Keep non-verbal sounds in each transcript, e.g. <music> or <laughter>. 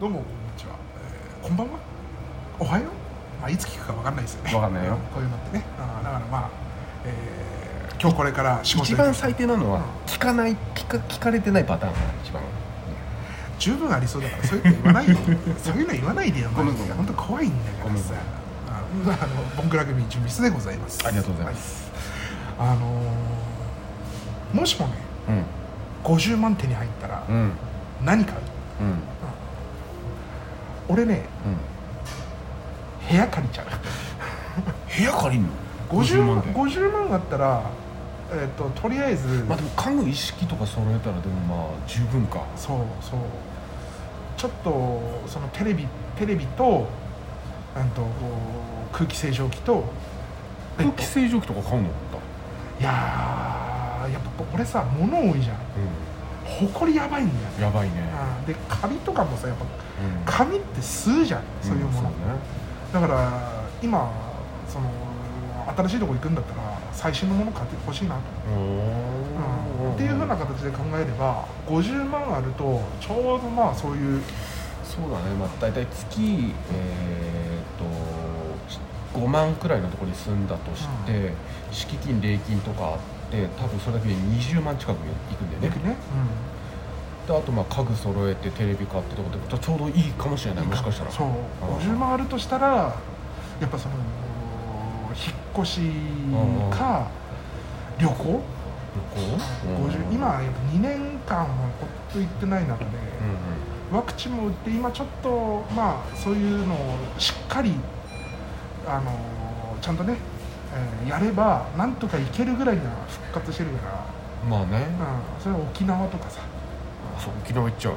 どうもこんにちは、えーこんばんは？おはよう、まあ、いつ聞くかわかんないですよね。わかんないよ。<laughs> こういうのってね。あーだからまあ、えー今日これから仕事一番最低なのはうん。聞かない聞か聞かれてないパターンが一番。十分ありそうだからそういうの言わないで。<laughs> そういうの言わないでよごめんごめん。本当怖いんだからさ。ああのボンクラ組準備室でございますありがとうございます、はい。あのーもしもね50万手に入ったらうんうん。何買う？うん俺ね部屋借りちゃう。部屋借りんの？50万で。50万あったら、えっととりあえず、まあでも家具一式とか揃えたらでもまあ十分か。そうそう。ちょっとそのテレビテレビとなんとこう空気清浄機と空気清浄機とか買うの？いやーやっぱ俺さ物多いじゃん。うほこりやばいんだよ。ねんやばいね。でカビとかもさやっうん。ぱ紙って吸うじゃんそういうもの、んだから今その新しいとこ行くんだったら最新のもの買ってほしいなと。そうねうん。っていうふうな形で考えれば50万あるとちょうどまあそういうそうだね。まあ大体月えー、と5万くらいのところに住んだとして、敷金礼金とかあって多分それだけで20万近くいくんだよね。ね、であとまあ家具揃えてテレビ買ってとかでちょうどいいかもしれないも。しかしたら。そう。あー。50万あるとしたらやっぱその引っ越しか旅行？旅行？50今やっぱ2年間はほっと行ってない中で、うワクチンも打って今ちょっとまあそういうのをしっかりあのちゃんとね、えーやればなんとかいけるぐらいには復活してるから、まあね。うん、それは沖縄とかさ。そう沖縄行っちゃう。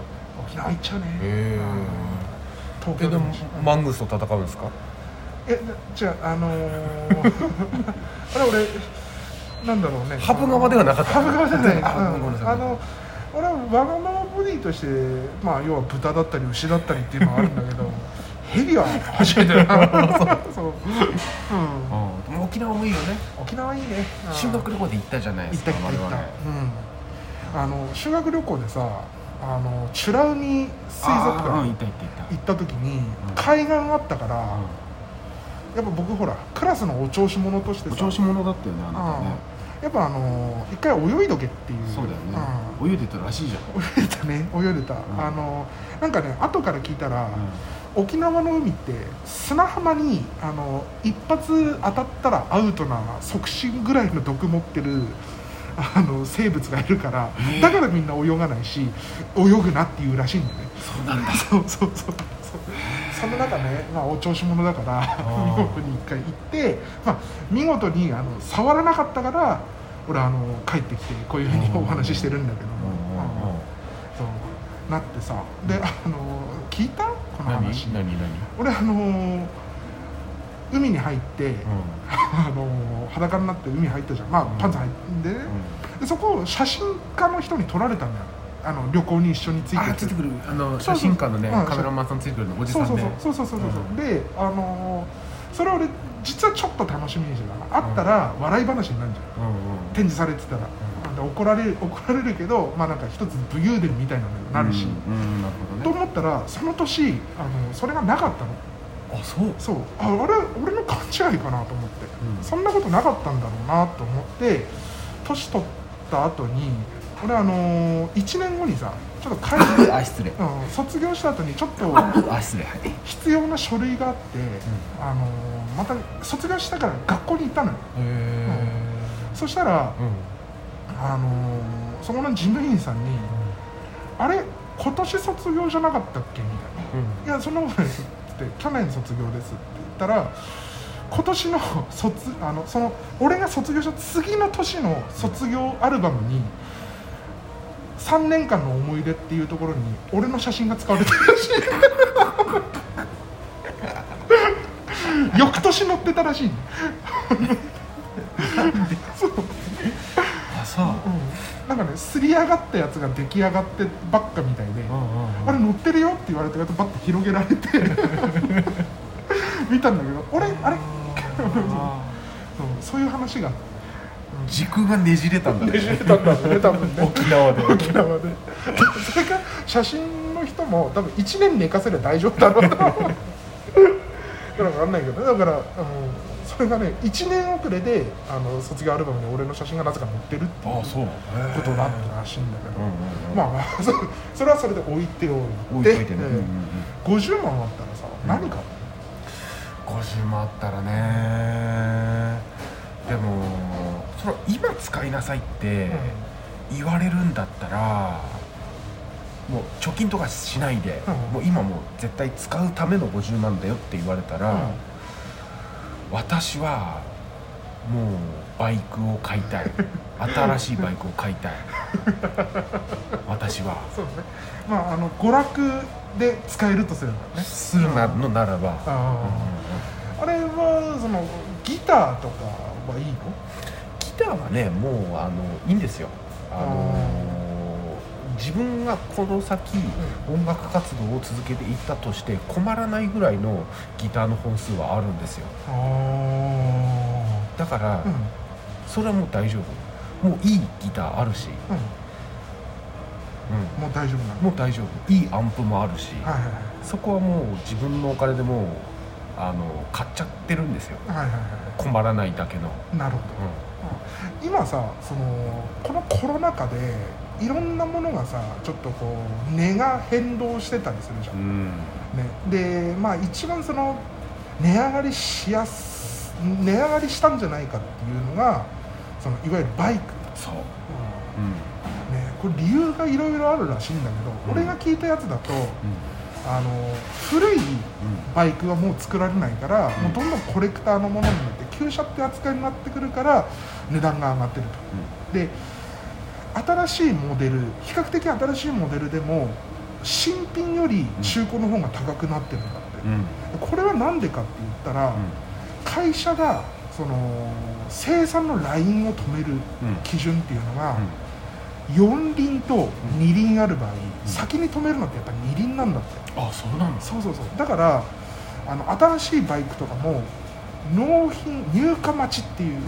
沖縄行っちゃうね、へー。うん。東えでも京でも。マングスと戦うんですか？え違うあのー、<laughs> あれ俺なんだろうね。ハブ側ではなかった。ハブ側じゃない、あうん。あの俺はわがままボディとしてまあ要は豚だったり牛だったりっていうのはあるんだけどヘビは初めてだな。<laughs> そう、うん、うん。沖縄もいいよね。沖縄いいね。うん。修学旅行で行ったじゃないで行ったすか行った行った、うん、あの修学旅行でさあの美ら海水族館行った時にん。海岸あったから、たやっぱ僕ほらクラスのお調子者としてさ。お調子者だったよねあなたね。やっぱあの一回泳いどけっていう。そうだよね。泳いでたらしいじゃん。<laughs> 泳いでたね。泳いでた、ん。あのなんかね後から聞いたら、沖縄の海って砂浜にあの一発当たったらアウトな即死ぐらいの毒持ってるあの生物がいるから、え。ーだからみんな泳がないし泳ぐなっていうらしいんだよね。そうなんだ。<laughs> そうそうそう。そうその中ね、まあ、お調子者だからー。見事に一回行って、まあ、見事にあの触らなかったから俺あの帰ってきてこういうふうにお話ししてるんだけども、なってさであの聞いた？この何話。何？何？俺あの海に入って、<laughs> あの裸になって海入ったじゃん。まあうん。パンツ履いてね、でそこを写真家の人に撮られたんだよ。あの旅行に一緒についてあついてくる。あのそうそう写真館のねうん。カメラマンさんついてくるのおじそうそうさんでそうそうそうそうそう、うんであのーそれ俺実はちょっと楽しみにしてたのあったら笑い話になるじゃんうんうん展示されてたら、で怒られる怒られるけどまあなんか一つ武勇伝みたいなのになるし、うんうんなるとほどね。思ったらその年あのそれがなかったの。あそう。そう。ああれ俺の勘違いかなと思って、うん。そんなことなかったんだろうなと思って年取った後に俺あのー、1年後にさちょっと会社あ失礼。うん、卒業した後にちょっとあ失礼。はい必要な書類があって、あのーまた卒業したから学校に行ったのよ。へそしたら、えうんあのーそこの事務員さんに「あれ今年卒業じゃなかったっけ?」みたいな「いやそんなことないです」って「去年卒業です」って言ったら今年の卒あのその俺が卒業した次の年の卒業アルバムに3年間の思い出っていうところに俺の写真が使われてるらしい。<laughs> 翌年載ってたらしい。のそうあそうなんかねすり上がったやつが出来上がってばっかみたいで、あれ乗ってるよって言われてバッて広げられて見たんだけど俺あれ？そうそういう話が。時空がねじれたんだね。ねじれたんだね多分ね。沖縄で。沖縄で。それから写真のの人も多分1年寝かせれば大丈夫だろうとだ <laughs> から分かんないけどだからあのそれがね1年遅れであの卒業アルバムに俺の写真がなぜか載ってるっていうことだったらしいんだけど、まあまあ <laughs> そそれはそれで置いておいて。置いてね、えーうんうんうん50万あったらさ、うん。何か50万あったらね。でもその今使いなさいって言われるんだったらもう貯金とかしないで、うん。もう今もう絶対使うための50万だよって言われたら、私はもうバイクを買いたい。<laughs> 新しいバイクを買いたい。私は。そうですね。まああの娯楽で使えるとすればね。するなのならば、あー。あれはそのギターとかはいいの？ギターはねもうあのいいんですよ。あの自分がこの先音楽活動を続けていったとして困らないぐらいのギターの本数はあるんですよ。あだから、あうんそれはもう大丈夫。もういいギターあるし、ううん。もう大丈夫なの。もう大丈夫。いいアンプもあるし、はいはい。そこはもう自分のお金でもうあの買っちゃってるんですよ。はいはいはい。は困らないだけの、いなるほど。今さそのこのコロナ禍でいろんなものがさちょっとこう値が変動してたりするじゃん、うん。ね、でまあ一番その値上がりしやす値上がりしたんじゃないかっていうのがそのいわゆるバイク、そう、ね、うん。これ理由がいろいろあるらしいんだけど、うん。俺が聞いたやつだとうんあの古いバイクはもう作られないから、んもうどんどんコレクターのものになって旧車って扱いになってくるから値段が上がってると。で新しいモデル比較的新しいモデルでも新品より中古の方が高くなってるんだって、これは何でかって言ったら、会社がその生産のラインを止めるうん。基準っていうのが、4輪と2輪ある場合、先に止めるのってやっぱ2輪なんだって。あそうなんですそうそうそう。だからあの新しいバイクとかも納品入荷待ちっていう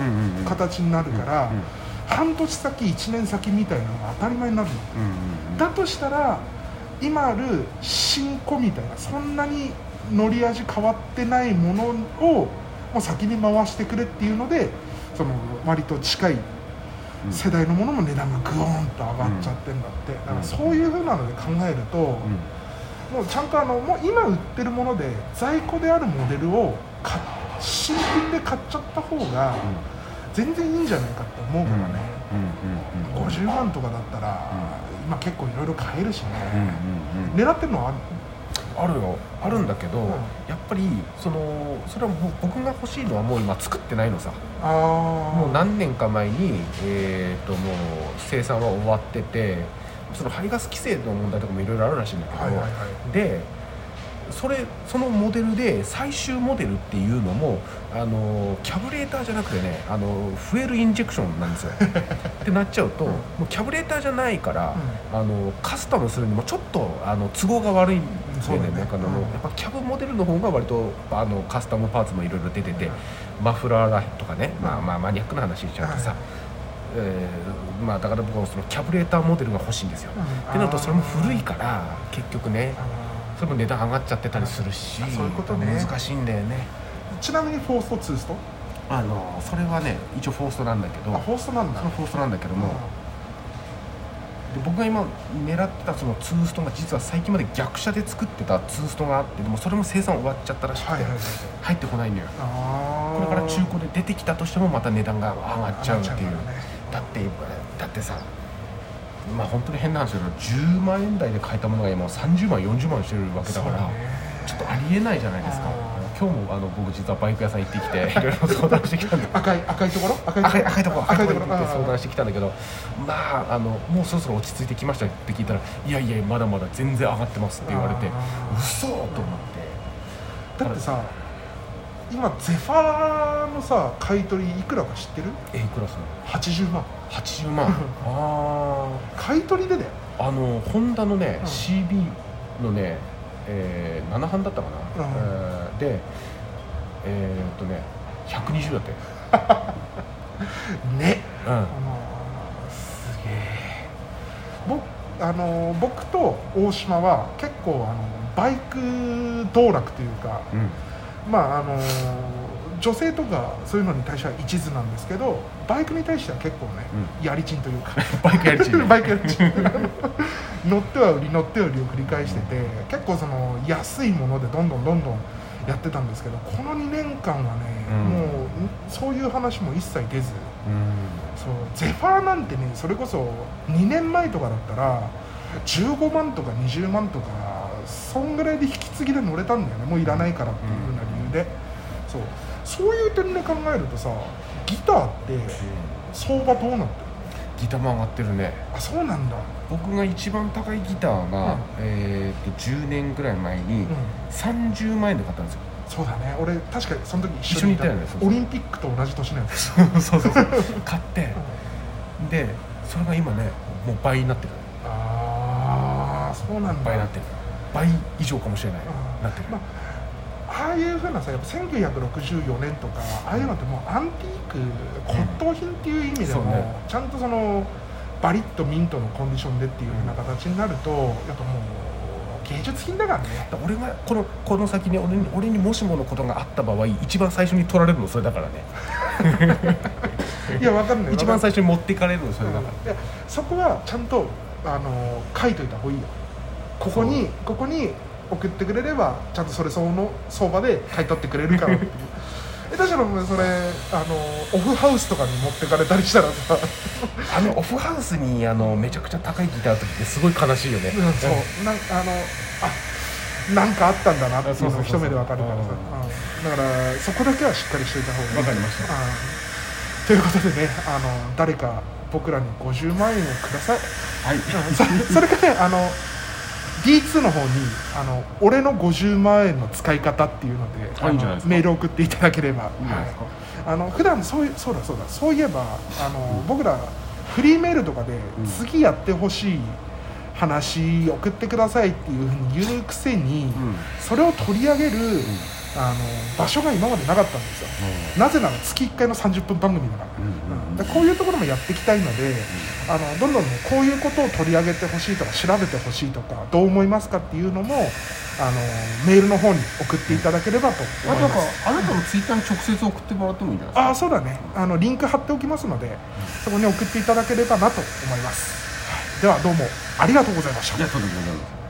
形になるから、半年先1年先みたいなのが当たり前になるの。だとしたら今ある新古みたいなそんなに乗り味変わってないものをもう先に回してくれっていうのでその割と近い世代のものも値段がグーンと上がっちゃってんだって、だからそういうふうなので考えると、もうちゃんとあのもう今売ってるもので在庫であるモデルを買っ新品で買っちゃった方が全然いいんじゃないかって思うからね、50万とかだったら、今結構いろいろ買えるしね、狙ってるのはあるあるよ。あるんだけど、うん。やっぱりそのそれはもう僕が欲しいのはもう今作ってないのさ。もう何年か前に、えー、ともう生産は終わっててその排ガス規制の問題とかもいろいろあるらしいんだけど、はいはいはい。でそれそのモデルで最終モデルっていうのもあのキャブレーターじゃなくてねあのフエルインジェクションなんですよ。<laughs> ってなっちゃうと、うんもうキャブレーターじゃないから、あのカスタムするにもちょっとあの都合が悪いんでそうだね。なんかあのうん。やっぱキャブモデルの方が割とあのカスタムパーツもいろいろ出てて、マフラーラとかね、まあまあマニアックな話しちゃうとさ、はい。えーまあ、だから僕はそのキャブレーターモデルが欲しいんですよ、うん。ってなるとそれも古いから結局ねあそれも値段上がっちゃってたりするしあそういうことね。難しいんだよね。ーちなみにフォーストツースト？あのそれはね一応フォーストなんだけどあフォーストなんだ。そのフォーストなんだけども、で僕が今狙ってたそのツーストが実は最近まで逆車で作ってたツーストがあってでもそれも生産終わっちゃったらしくて、はいはいはい入ってこないのよ。あこれから中古で出てきたとしてもまた値段が上がっちゃうっていう。ね。だってだってさまあ本当に変な話だけど10万円台で買えたものが今30万40万してるわけだから、ちょっとありえないじゃないですか。あ今日もあの僕実はバイク屋さん行ってきて <laughs> いろいろ相談してきたんで赤い赤いところ？赤赤い赤いところ赤いところ。って相談してきたんだけどまああのもうそろそろ落ち着いてきましたって聞いたらいやいやまだまだ全然上がってますって言われて嘘と思って。だってさ今ゼファーのさ買い取りいくらか知ってる？えいくらする80万。80万。<laughs> あ買い取りでだよああのホンダのね、うん。CB のね、えー、7班だったかな、うん。えーでえー、っとね120だって。<laughs> ね。うん。あのすげえ僕あの僕と大島は結構あのバイク道楽というかうんまああの女性とかそういうのに対しては一途なんですけどバイクに対しては結構ね、やりちんというか。<laughs> バイクやりちんね <laughs> バイクやりちん。<laughs> 乗っては売り乗っては売りを繰り返してて結構その安いものでどんどんどんどんやってたんですけどこの2年間はね、うん。もうそういう話も一切出ず。うん。そうゼファーなんてねそれこそ2年前とかだったら15万とか20万とかそんぐらいで引き継ぎで乗れたんだよね。もういらないからっていうで、そうそういう点で考えるとさギターって相場どうなってるギターも上がってるね。あそうなんだ、僕が一番高いギターが、うん。えー、と10年ぐらい前にうん、30万円で買ったんですよ。そうだね。俺確かにその時一緒ににいたよねそうそう。オリンピックと同じ年のやつそうそうそう <laughs> 買って。でそれが今ねもう倍になってる。ああそうなんだ。倍になってる。倍以上かもしれない。うん。なってる、まああいうふうなさやっぱ1964年とかああいうのってもうアンティーク骨董品っていう意味でも、ね。ちゃんとそのバリッとミントのコンディションでっていうふうな形になるとやっぱもう芸術品だからね。俺がこのこの先に俺に俺にもしものことがあった場合一番最初に取られるのそれだからね。<laughs> いやわかんない。一番最最初に持っていかれるのそれだから、い。やそこはちゃんとあの書いといた方がいいよ。ここにここに送ってくれればちゃんとそれ相応の相場で買い取ってくれるから。っていうえだからもうそれあのオフハウスとかに持ってかれたりしたらさ。あのオフハウスにあのめちゃくちゃ高いギターの時ってすごい悲しいよね、うんそう。なんあのあなんかあったんだなっていうのを一目でわかるからさ。うん。だからそこだけはしっかりしておいた方がいい。わかりました。うん。ということでねあの誰か僕らに50万円をください。はい。そそれからねあの D2 の方にあの俺の50万円の使い方っていうのでメールを送っていただければ。いいですか、あの普段そういうそうだそうだ。そういえばあの、僕らフリーメールとかで、うん。次やってほしい話送ってくださいっていうふうに言うくせに、うん。それを取り上げる、あの場所が今までなかったんですよ。なぜなら月1回の30分番組だから。うんうんでこういうところもやっていきたいので、あのどんどんねこういうことを取り上げてほしいとか調べてほしいとかどう思いますかっていうのもあのメールの方に送っていただければと思います。あなたのツイッターに直接送ってもらってもいいんじゃないですか？あそうだね。あのリンク貼っておきますのでそこに送っていただければなと思います、はい。ではどうもありがとうございました。いやそうでございます